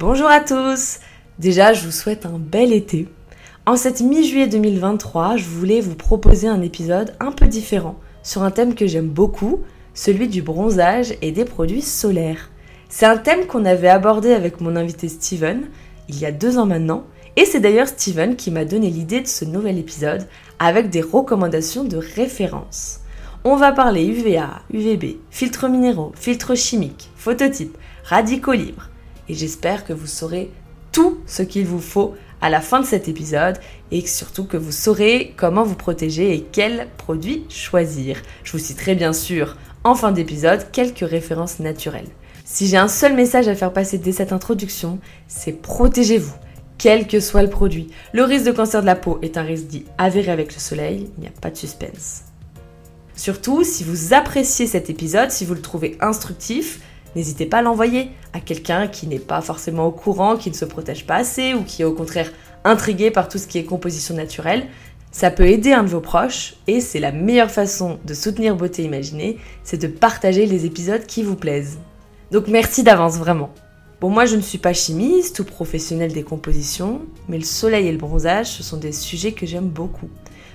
Bonjour à tous Déjà, je vous souhaite un bel été. En cette mi-juillet 2023, je voulais vous proposer un épisode un peu différent sur un thème que j'aime beaucoup, celui du bronzage et des produits solaires. C'est un thème qu'on avait abordé avec mon invité Steven il y a deux ans maintenant, et c'est d'ailleurs Steven qui m'a donné l'idée de ce nouvel épisode avec des recommandations de référence. On va parler UVA, UVB, filtres minéraux, filtres chimiques, phototypes, radicaux libres, et j'espère que vous saurez tout ce qu'il vous faut à la fin de cet épisode et surtout que vous saurez comment vous protéger et quels produits choisir. Je vous citerai bien sûr en fin d'épisode quelques références naturelles. Si j'ai un seul message à faire passer dès cette introduction, c'est protégez-vous, quel que soit le produit. Le risque de cancer de la peau est un risque dit avéré avec le soleil, il n'y a pas de suspense. Surtout, si vous appréciez cet épisode, si vous le trouvez instructif, n'hésitez pas à l'envoyer à quelqu'un qui n'est pas forcément au courant, qui ne se protège pas assez ou qui est au contraire intrigué par tout ce qui est composition naturelle. Ça peut aider un de vos proches et c'est la meilleure façon de soutenir Beauté Imaginée, c'est de partager les épisodes qui vous plaisent. Donc merci d'avance vraiment. Bon moi je ne suis pas chimiste ou professionnel des compositions, mais le soleil et le bronzage ce sont des sujets que j'aime beaucoup.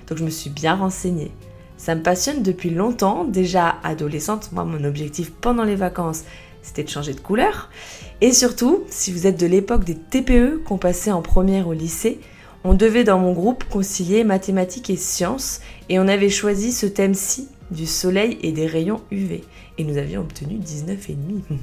Donc je me suis bien renseignée. Ça me passionne depuis longtemps, déjà adolescente, moi mon objectif pendant les vacances c'était de changer de couleur. Et surtout, si vous êtes de l'époque des TPE qu'on passait en première au lycée, on devait dans mon groupe concilier mathématiques et sciences et on avait choisi ce thème-ci du soleil et des rayons UV. Et nous avions obtenu 19,5.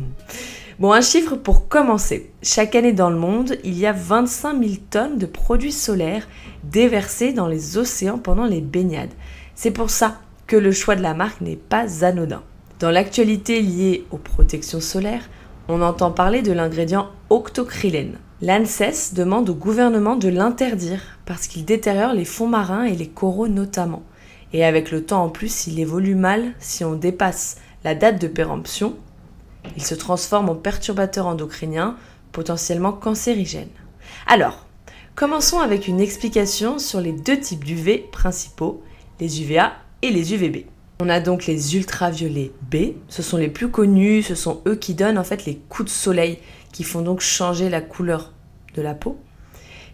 bon, un chiffre pour commencer. Chaque année dans le monde, il y a 25 000 tonnes de produits solaires déversés dans les océans pendant les baignades. C'est pour ça que le choix de la marque n'est pas anodin. Dans l'actualité liée aux protections solaires, on entend parler de l'ingrédient octocrylène. L'ANSES demande au gouvernement de l'interdire parce qu'il détériore les fonds marins et les coraux notamment. Et avec le temps en plus, il évolue mal si on dépasse la date de péremption. Il se transforme en perturbateur endocrinien potentiellement cancérigène. Alors, commençons avec une explication sur les deux types d'UV principaux, les UVA et les UVB. On a donc les ultraviolets B, ce sont les plus connus, ce sont eux qui donnent en fait les coups de soleil qui font donc changer la couleur de la peau.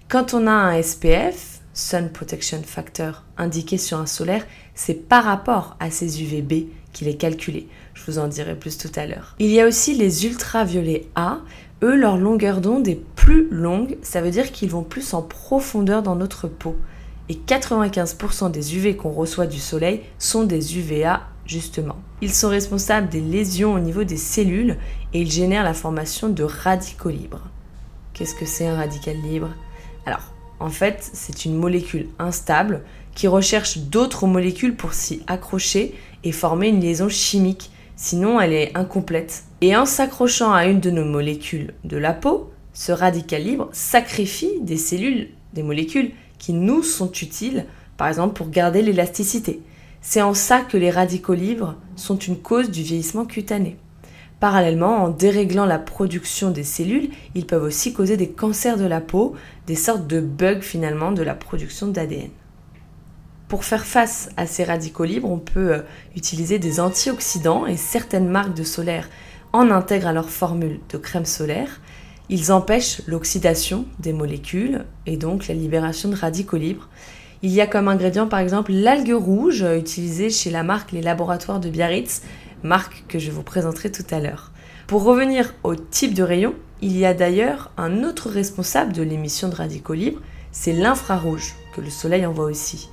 Quand on a un SPF, Sun Protection Factor, indiqué sur un solaire, c'est par rapport à ces UVB qu'il est calculé. Je vous en dirai plus tout à l'heure. Il y a aussi les ultraviolets A. Eux, leur longueur d'onde est plus longue, ça veut dire qu'ils vont plus en profondeur dans notre peau et 95% des UV qu'on reçoit du soleil sont des UVA justement. Ils sont responsables des lésions au niveau des cellules et ils génèrent la formation de radicaux libres. Qu'est-ce que c'est un radical libre? Alors, en fait, c'est une molécule instable qui recherche d'autres molécules pour s'y accrocher et former une liaison chimique, sinon elle est incomplète. Et en s'accrochant à une de nos molécules de la peau, ce radical libre sacrifie des cellules, des molécules qui nous sont utiles, par exemple pour garder l'élasticité. C'est en ça que les radicaux libres sont une cause du vieillissement cutané. Parallèlement, en déréglant la production des cellules, ils peuvent aussi causer des cancers de la peau, des sortes de bugs finalement de la production d'ADN. Pour faire face à ces radicaux libres, on peut euh, utiliser des antioxydants et certaines marques de solaire en intègrent à leur formule de crème solaire. Ils empêchent l'oxydation des molécules et donc la libération de radicaux libres. Il y a comme ingrédient par exemple l'algue rouge utilisée chez la marque Les Laboratoires de Biarritz, marque que je vous présenterai tout à l'heure. Pour revenir au type de rayon, il y a d'ailleurs un autre responsable de l'émission de radicaux libres, c'est l'infrarouge que le soleil envoie aussi.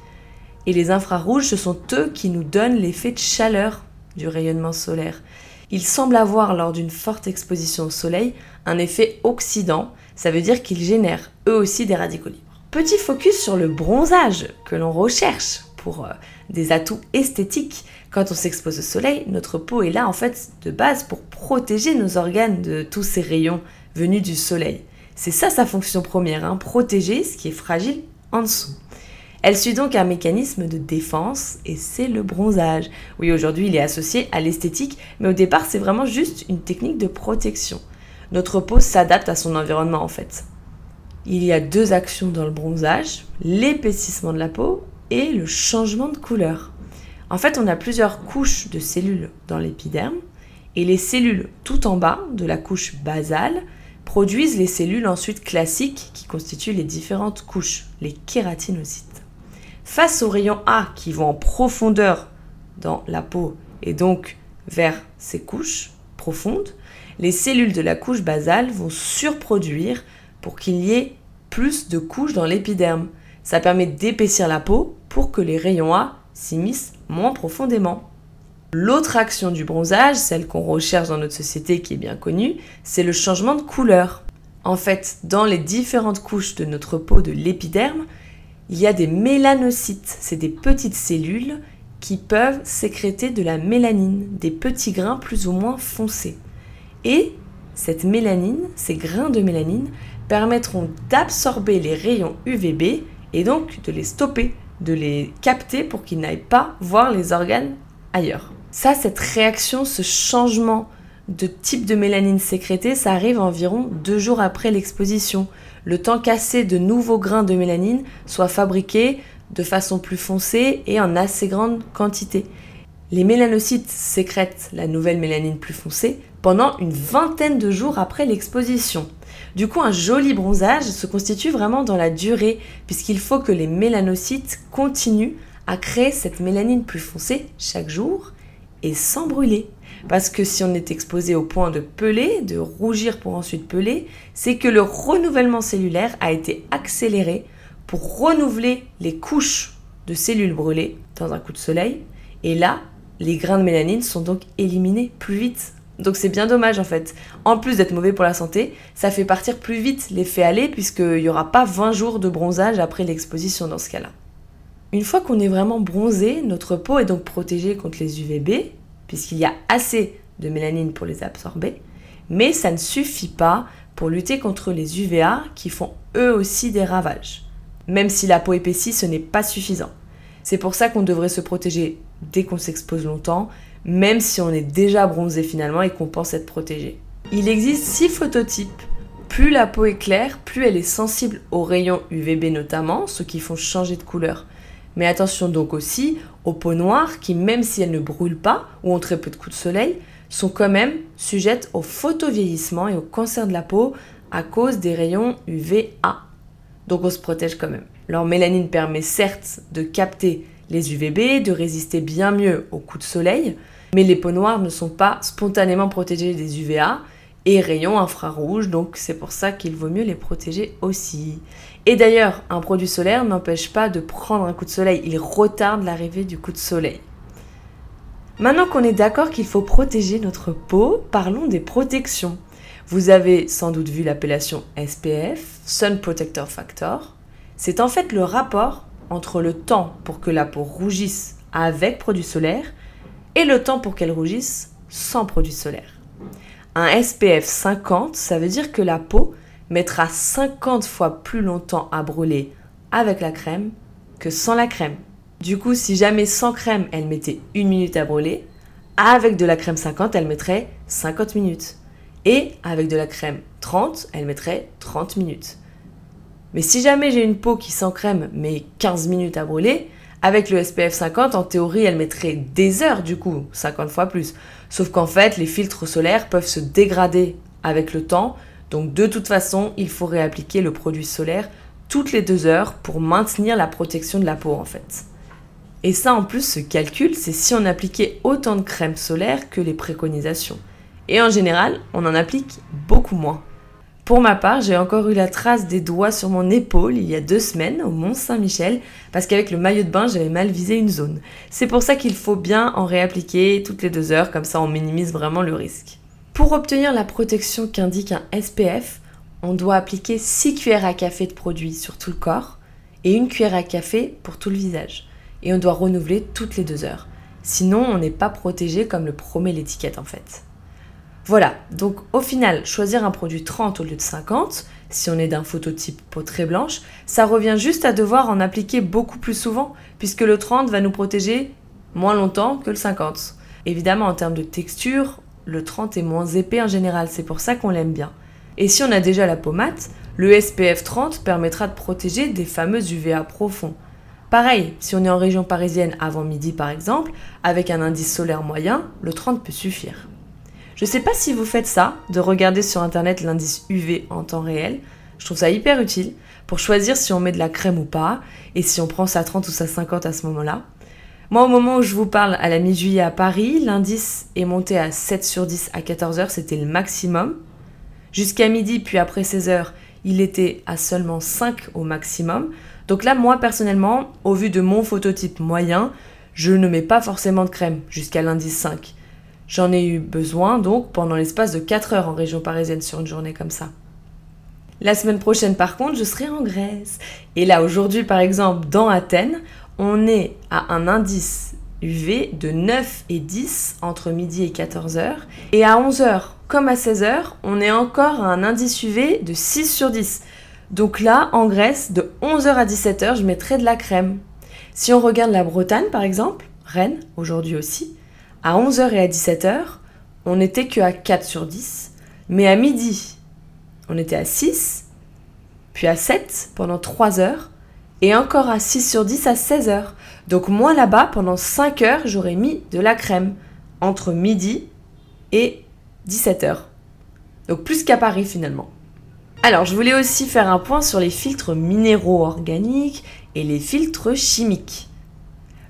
Et les infrarouges, ce sont eux qui nous donnent l'effet de chaleur du rayonnement solaire. Ils semblent avoir, lors d'une forte exposition au soleil, un effet oxydant, ça veut dire qu'ils génèrent eux aussi des radicaux libres. Petit focus sur le bronzage que l'on recherche pour euh, des atouts esthétiques. Quand on s'expose au soleil, notre peau est là en fait de base pour protéger nos organes de tous ces rayons venus du soleil. C'est ça sa fonction première, hein, protéger ce qui est fragile en dessous. Elle suit donc un mécanisme de défense et c'est le bronzage. Oui, aujourd'hui il est associé à l'esthétique, mais au départ c'est vraiment juste une technique de protection. Notre peau s'adapte à son environnement en fait. Il y a deux actions dans le bronzage, l'épaississement de la peau et le changement de couleur. En fait, on a plusieurs couches de cellules dans l'épiderme et les cellules tout en bas de la couche basale produisent les cellules ensuite classiques qui constituent les différentes couches, les kératinocytes. Face aux rayons A qui vont en profondeur dans la peau et donc vers ces couches profondes, les cellules de la couche basale vont surproduire pour qu'il y ait plus de couches dans l'épiderme. Ça permet d'épaissir la peau pour que les rayons A s'immiscent moins profondément. L'autre action du bronzage, celle qu'on recherche dans notre société qui est bien connue, c'est le changement de couleur. En fait, dans les différentes couches de notre peau de l'épiderme, il y a des mélanocytes, c'est des petites cellules qui peuvent sécréter de la mélanine, des petits grains plus ou moins foncés. Et cette mélanine, ces grains de mélanine, permettront d'absorber les rayons UVB et donc de les stopper, de les capter pour qu'ils n'aillent pas voir les organes ailleurs. Ça, cette réaction, ce changement de type de mélanine sécrétée, ça arrive environ deux jours après l'exposition. Le temps qu'assez de nouveaux grains de mélanine soient fabriqués de façon plus foncée et en assez grande quantité. Les mélanocytes sécrètent la nouvelle mélanine plus foncée pendant une vingtaine de jours après l'exposition. Du coup, un joli bronzage se constitue vraiment dans la durée, puisqu'il faut que les mélanocytes continuent à créer cette mélanine plus foncée chaque jour et sans brûler. Parce que si on est exposé au point de peler, de rougir pour ensuite peler, c'est que le renouvellement cellulaire a été accéléré pour renouveler les couches de cellules brûlées dans un coup de soleil. Et là, les grains de mélanine sont donc éliminés plus vite. Donc c'est bien dommage en fait. En plus d'être mauvais pour la santé, ça fait partir plus vite l'effet aller puisqu'il n'y aura pas 20 jours de bronzage après l'exposition dans ce cas-là. Une fois qu'on est vraiment bronzé, notre peau est donc protégée contre les UVB, puisqu'il y a assez de mélanine pour les absorber, mais ça ne suffit pas pour lutter contre les UVA qui font eux aussi des ravages. Même si la peau épaissit, ce n'est pas suffisant. C'est pour ça qu'on devrait se protéger dès qu'on s'expose longtemps, même si on est déjà bronzé finalement et qu'on pense être protégé. Il existe six phototypes. Plus la peau est claire, plus elle est sensible aux rayons UVB notamment, ceux qui font changer de couleur. Mais attention donc aussi aux peaux noires qui, même si elles ne brûlent pas ou ont très peu de coups de soleil, sont quand même sujettes au photovieillissement et au cancer de la peau à cause des rayons UVA. Donc on se protège quand même. Leur mélanine permet certes de capter les UVB, de résister bien mieux aux coups de soleil, mais les peaux noires ne sont pas spontanément protégées des UVA et rayons infrarouges, donc c'est pour ça qu'il vaut mieux les protéger aussi. Et d'ailleurs, un produit solaire n'empêche pas de prendre un coup de soleil, il retarde l'arrivée du coup de soleil. Maintenant qu'on est d'accord qu'il faut protéger notre peau, parlons des protections. Vous avez sans doute vu l'appellation SPF, Sun Protector Factor. C'est en fait le rapport entre le temps pour que la peau rougisse avec produit solaire et le temps pour qu'elle rougisse sans produit solaire. Un SPF 50, ça veut dire que la peau mettra 50 fois plus longtemps à brûler avec la crème que sans la crème. Du coup, si jamais sans crème, elle mettait une minute à brûler, avec de la crème 50, elle mettrait 50 minutes. Et avec de la crème 30, elle mettrait 30 minutes. Mais si jamais j'ai une peau qui sans crème met 15 minutes à brûler, avec le SPF 50, en théorie, elle mettrait des heures du coup, 50 fois plus. Sauf qu'en fait, les filtres solaires peuvent se dégrader avec le temps, donc de toute façon, il faut réappliquer le produit solaire toutes les deux heures pour maintenir la protection de la peau en fait. Et ça en plus, ce calcul, c'est si on appliquait autant de crème solaire que les préconisations. Et en général, on en applique beaucoup moins. Pour ma part, j'ai encore eu la trace des doigts sur mon épaule il y a deux semaines au Mont Saint-Michel parce qu'avec le maillot de bain, j'avais mal visé une zone. C'est pour ça qu'il faut bien en réappliquer toutes les deux heures, comme ça on minimise vraiment le risque. Pour obtenir la protection qu'indique un SPF, on doit appliquer 6 cuillères à café de produit sur tout le corps et une cuillère à café pour tout le visage. Et on doit renouveler toutes les deux heures. Sinon, on n'est pas protégé comme le promet l'étiquette en fait. Voilà, donc au final, choisir un produit 30 au lieu de 50, si on est d'un phototype peau très blanche, ça revient juste à devoir en appliquer beaucoup plus souvent, puisque le 30 va nous protéger moins longtemps que le 50. Évidemment, en termes de texture, le 30 est moins épais en général, c'est pour ça qu'on l'aime bien. Et si on a déjà la peau mate, le SPF 30 permettra de protéger des fameux UVA profonds. Pareil, si on est en région parisienne avant midi par exemple, avec un indice solaire moyen, le 30 peut suffire. Je sais pas si vous faites ça, de regarder sur internet l'indice UV en temps réel. Je trouve ça hyper utile pour choisir si on met de la crème ou pas et si on prend sa 30 ou sa 50 à ce moment-là. Moi, au moment où je vous parle, à la mi-juillet à Paris, l'indice est monté à 7 sur 10 à 14h, c'était le maximum. Jusqu'à midi, puis après 16h, il était à seulement 5 au maximum. Donc là, moi personnellement, au vu de mon phototype moyen, je ne mets pas forcément de crème jusqu'à l'indice 5. J'en ai eu besoin donc pendant l'espace de 4 heures en région parisienne sur une journée comme ça. La semaine prochaine par contre, je serai en Grèce. Et là aujourd'hui par exemple dans Athènes, on est à un indice UV de 9 et 10 entre midi et 14h. Et à 11h comme à 16h, on est encore à un indice UV de 6 sur 10. Donc là, en Grèce, de 11h à 17h, je mettrai de la crème. Si on regarde la Bretagne par exemple, Rennes aujourd'hui aussi, à 11h et à 17h, on n'était que à 4 sur 10. Mais à midi, on était à 6, puis à 7 pendant 3 heures, et encore à 6 sur 10 à 16 heures. Donc moi là-bas, pendant 5 heures, j'aurais mis de la crème entre midi et 17 heures. Donc plus qu'à Paris finalement. Alors je voulais aussi faire un point sur les filtres minéraux organiques et les filtres chimiques.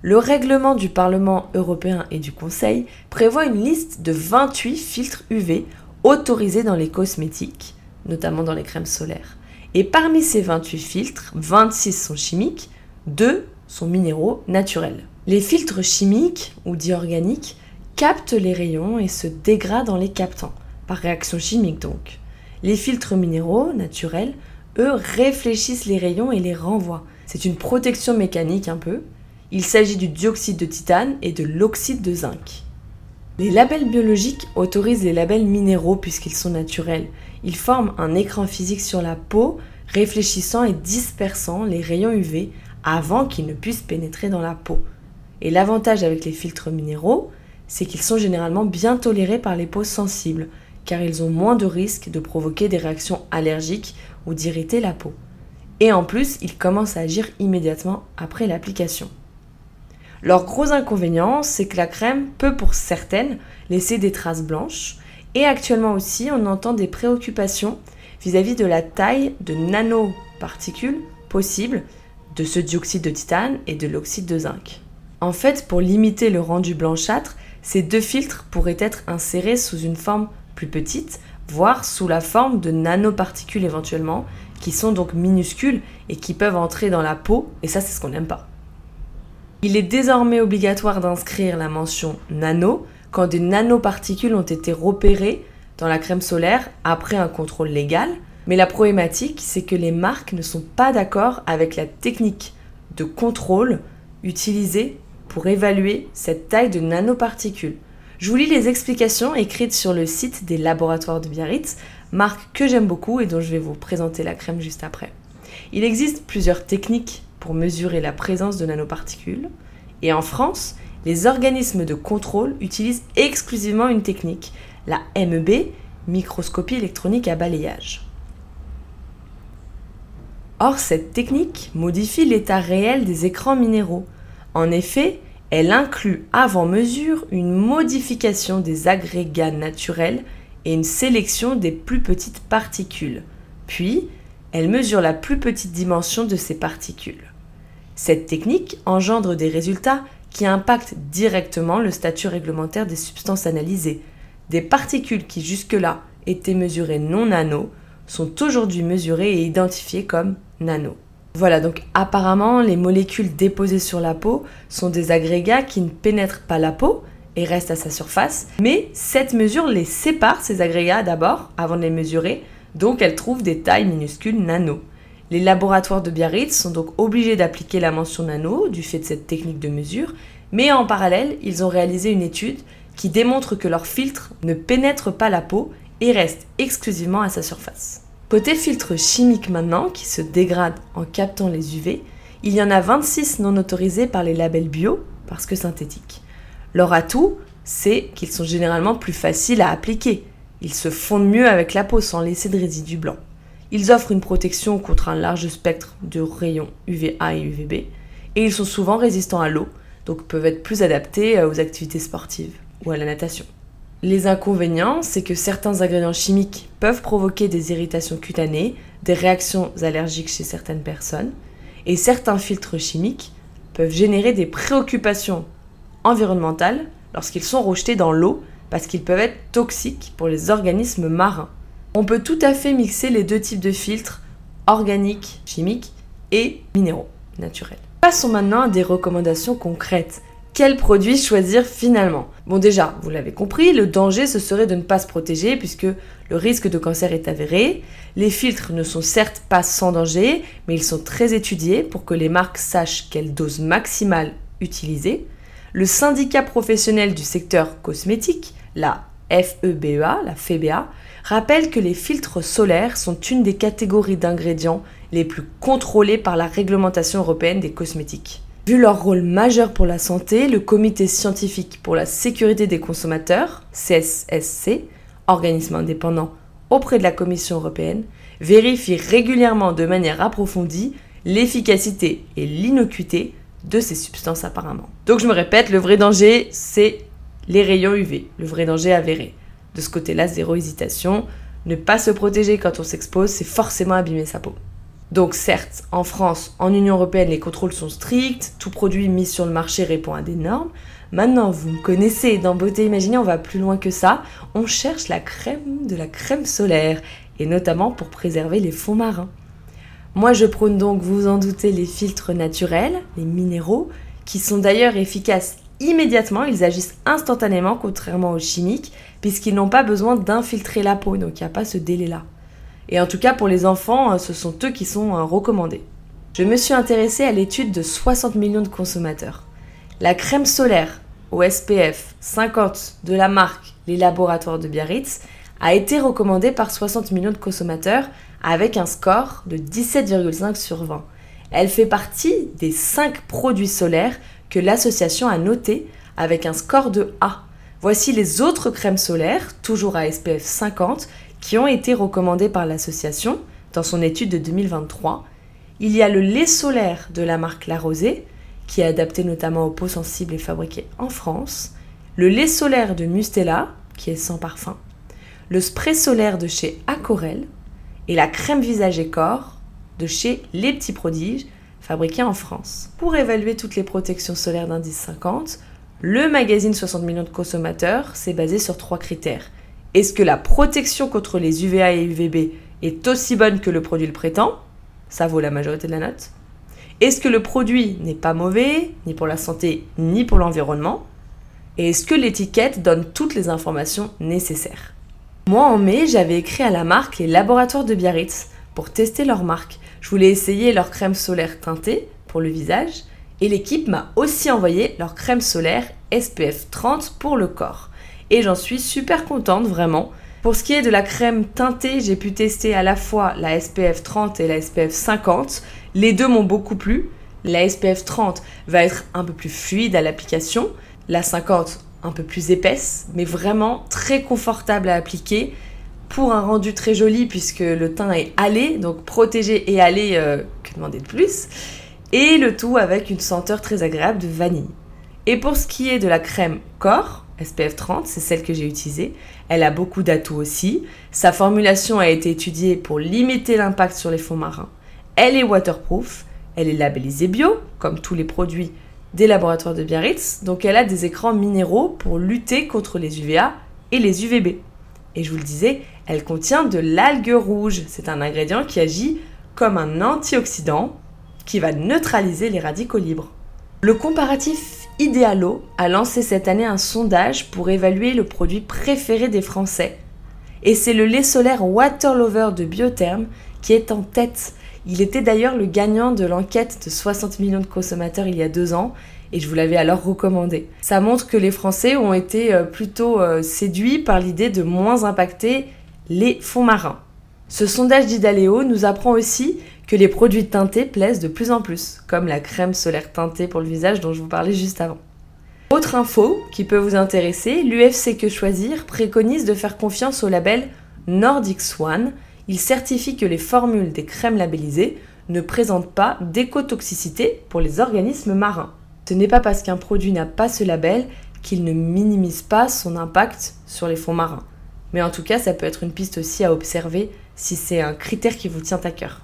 Le règlement du Parlement européen et du Conseil prévoit une liste de 28 filtres UV autorisés dans les cosmétiques, notamment dans les crèmes solaires. Et parmi ces 28 filtres, 26 sont chimiques, 2 sont minéraux naturels. Les filtres chimiques, ou dits organiques, captent les rayons et se dégradent en les captant, par réaction chimique donc. Les filtres minéraux, naturels, eux, réfléchissent les rayons et les renvoient. C'est une protection mécanique un peu. Il s'agit du dioxyde de titane et de l'oxyde de zinc. Les labels biologiques autorisent les labels minéraux puisqu'ils sont naturels. Ils forment un écran physique sur la peau, réfléchissant et dispersant les rayons UV avant qu'ils ne puissent pénétrer dans la peau. Et l'avantage avec les filtres minéraux, c'est qu'ils sont généralement bien tolérés par les peaux sensibles, car ils ont moins de risques de provoquer des réactions allergiques ou d'irriter la peau. Et en plus, ils commencent à agir immédiatement après l'application. Leur gros inconvénient, c'est que la crème peut pour certaines laisser des traces blanches, et actuellement aussi, on entend des préoccupations vis-à-vis de la taille de nanoparticules possibles de ce dioxyde de titane et de l'oxyde de zinc. En fait, pour limiter le rendu blanchâtre, ces deux filtres pourraient être insérés sous une forme plus petite, voire sous la forme de nanoparticules éventuellement, qui sont donc minuscules et qui peuvent entrer dans la peau, et ça c'est ce qu'on n'aime pas. Il est désormais obligatoire d'inscrire la mention nano quand des nanoparticules ont été repérées dans la crème solaire après un contrôle légal, mais la problématique c'est que les marques ne sont pas d'accord avec la technique de contrôle utilisée pour évaluer cette taille de nanoparticules. Je vous lis les explications écrites sur le site des laboratoires de Biarritz, marque que j'aime beaucoup et dont je vais vous présenter la crème juste après. Il existe plusieurs techniques pour mesurer la présence de nanoparticules, et en France, les organismes de contrôle utilisent exclusivement une technique, la MEB, microscopie électronique à balayage. Or, cette technique modifie l'état réel des écrans minéraux. En effet, elle inclut avant mesure une modification des agrégats naturels et une sélection des plus petites particules. Puis, elle mesure la plus petite dimension de ces particules. Cette technique engendre des résultats qui impactent directement le statut réglementaire des substances analysées. Des particules qui jusque-là étaient mesurées non nano sont aujourd'hui mesurées et identifiées comme nano. Voilà, donc apparemment, les molécules déposées sur la peau sont des agrégats qui ne pénètrent pas la peau et restent à sa surface, mais cette mesure les sépare, ces agrégats d'abord, avant de les mesurer, donc elles trouvent des tailles minuscules nano. Les laboratoires de Biarritz sont donc obligés d'appliquer la mention nano du fait de cette technique de mesure, mais en parallèle, ils ont réalisé une étude qui démontre que leur filtre ne pénètre pas la peau et reste exclusivement à sa surface. Côté filtre chimique maintenant, qui se dégrade en captant les UV, il y en a 26 non autorisés par les labels bio, parce que synthétiques. Leur atout, c'est qu'ils sont généralement plus faciles à appliquer. Ils se fondent mieux avec la peau sans laisser de résidus blancs. Ils offrent une protection contre un large spectre de rayons UVA et UVB, et ils sont souvent résistants à l'eau, donc peuvent être plus adaptés euh, aux activités sportives ou à la natation. Les inconvénients, c'est que certains ingrédients chimiques peuvent provoquer des irritations cutanées, des réactions allergiques chez certaines personnes, et certains filtres chimiques peuvent générer des préoccupations environnementales lorsqu'ils sont rejetés dans l'eau parce qu'ils peuvent être toxiques pour les organismes marins. On peut tout à fait mixer les deux types de filtres, organiques, chimiques et minéraux, naturels. Passons maintenant à des recommandations concrètes. Quel produit choisir finalement? Bon déjà, vous l'avez compris, le danger ce serait de ne pas se protéger puisque le risque de cancer est avéré. Les filtres ne sont certes pas sans danger, mais ils sont très étudiés pour que les marques sachent quelle dose maximale utiliser. Le syndicat professionnel du secteur cosmétique, la FEBA, la FEBA, rappelle que les filtres solaires sont une des catégories d'ingrédients les plus contrôlées par la réglementation européenne des cosmétiques. Vu leur rôle majeur pour la santé, le Comité scientifique pour la sécurité des consommateurs, CSSC, organisme indépendant auprès de la Commission européenne, vérifie régulièrement de manière approfondie l'efficacité et l'innocuité de ces substances apparemment. Donc je me répète, le vrai danger, c'est les rayons UV, le vrai danger avéré. De ce côté-là, zéro hésitation. Ne pas se protéger quand on s'expose, c'est forcément abîmer sa peau. Donc certes, en France, en Union européenne, les contrôles sont stricts, tout produit mis sur le marché répond à des normes. Maintenant, vous me connaissez, dans Beauté Imaginée, on va plus loin que ça. On cherche la crème de la crème solaire, et notamment pour préserver les fonds marins. Moi, je prône donc, vous en doutez, les filtres naturels, les minéraux, qui sont d'ailleurs efficaces immédiatement, ils agissent instantanément, contrairement aux chimiques, puisqu'ils n'ont pas besoin d'infiltrer la peau, donc il n'y a pas ce délai-là. Et en tout cas, pour les enfants, euh, ce sont eux qui sont euh, recommandés. Je me suis intéressée à l'étude de 60 millions de consommateurs. La crème solaire au SPF 50 de la marque Les Laboratoires de Biarritz a été recommandée par 60 millions de consommateurs avec un score de 17,5 sur 20. Elle fait partie des 5 produits solaires que l'association a notés avec un score de A. Voici les autres crèmes solaires, toujours à SPF 50, qui ont été recommandées par l'association dans son étude de 2023. Il y a le lait solaire de la marque La Rosée, qui est adapté notamment aux peaux sensibles et fabriqué en France, le lait solaire de Mustela, qui est sans parfum, le spray solaire de chez Acorel et la crème visage et corps de chez Les Petits Prodiges, fabriquée en France. Pour évaluer toutes les protections solaires d'indice 50, le magazine 60 millions de consommateurs s'est basé sur trois critères. Est-ce que la protection contre les UVA et UVB est aussi bonne que le produit le prétend? Ça vaut la majorité de la note. Est-ce que le produit n'est pas mauvais, ni pour la santé, ni pour l'environnement? Et est-ce que l'étiquette donne toutes les informations nécessaires? Moi, en mai, j'avais écrit à la marque les laboratoires de Biarritz pour tester leur marque. Je voulais essayer leur crème solaire teintée pour le visage et l'équipe m'a aussi envoyé leur crème solaire SPF 30 pour le corps. Et j'en suis super contente vraiment. Pour ce qui est de la crème teintée, j'ai pu tester à la fois la SPF 30 et la SPF 50. Les deux m'ont beaucoup plu. La SPF 30 va être un peu plus fluide à l'application, la 50 un peu plus épaisse, mais vraiment très confortable à appliquer pour un rendu très joli puisque le teint est allé, donc protégé et allé, euh, que demander de plus, et le tout avec une senteur très agréable de vanille. Et pour ce qui est de la crème corps, SPF 30, c'est celle que j'ai utilisée, elle a beaucoup d'atouts aussi. Sa formulation a été étudiée pour limiter l'impact sur les fonds marins. Elle est waterproof, elle est labellisée bio, comme tous les produits des laboratoires de Biarritz, donc elle a des écrans minéraux pour lutter contre les UVA et les UVB. Et je vous le disais, elle contient de l'algue rouge. C'est un ingrédient qui agit comme un antioxydant qui va neutraliser les radicaux libres. Le comparatif Idealo a lancé cette année un sondage pour évaluer le produit préféré des Français. Et c'est le lait solaire Waterlover de Biotherm qui est en tête. Il était d'ailleurs le gagnant de l'enquête de 60 millions de consommateurs il y a deux ans et je vous l'avais alors recommandé. Ça montre que les Français ont été euh, plutôt euh, séduits par l'idée de moins impacter les fonds marins. Ce sondage d'Idaleo nous apprend aussi que les produits teintés plaisent de plus en plus, comme la crème solaire teintée pour le visage dont je vous parlais juste avant. Autre info qui peut vous intéresser, l'UFC Que Choisir préconise de faire confiance au label Nordic Swan. Il certifie que les formules des crèmes labellisées ne présentent pas d'écotoxicité pour les organismes marins. Ce n'est pas parce qu'un produit n'a pas ce label qu'il ne minimise pas son impact sur les fonds marins. Mais en tout cas, ça peut être une piste aussi à observer si c'est un critère qui vous tient à cœur.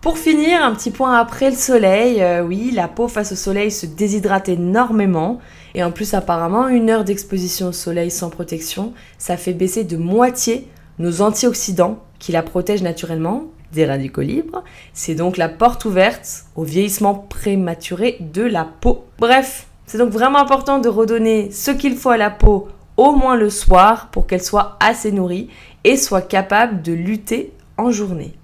Pour finir, un petit point après le soleil, euh, oui, la peau face au soleil se déshydrate énormément. Et en plus, apparemment, une heure d'exposition au soleil sans protection, ça fait baisser de moitié nos antioxydants qui la protègent naturellement des radicaux libres. C'est donc la porte ouverte au vieillissement prématuré de la peau. Bref, c'est donc vraiment important de redonner ce qu'il faut à la peau au moins le soir pour qu'elle soit assez nourrie et soit capable de lutter en journée.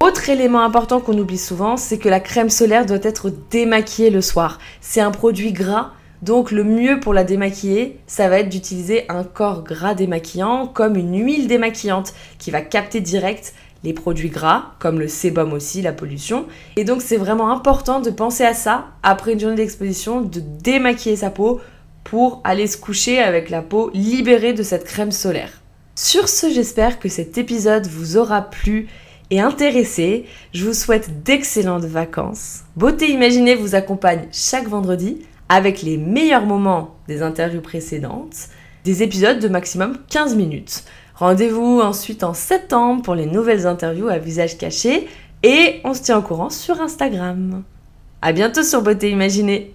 Autre élément important qu'on oublie souvent, c'est que la crème solaire doit être démaquillée le soir. C'est un produit gras, donc le mieux pour la démaquiller, ça va être d'utiliser un corps gras démaquillant comme une huile démaquillante qui va capter direct les produits gras, comme le sébum aussi, la pollution. Et donc c'est vraiment important de penser à ça après une journée d'exposition, de démaquiller sa peau pour aller se coucher avec la peau libérée de cette crème solaire. Sur ce, j'espère que cet épisode vous aura plu et intéressé. Je vous souhaite d'excellentes vacances. Beauté Imaginée vous accompagne chaque vendredi avec les meilleurs moments des interviews précédentes, des épisodes de maximum 15 minutes. Rendez-vous ensuite en septembre pour les nouvelles interviews à visage caché et on se tient au courant sur Instagram. À bientôt sur Beauté Imaginée.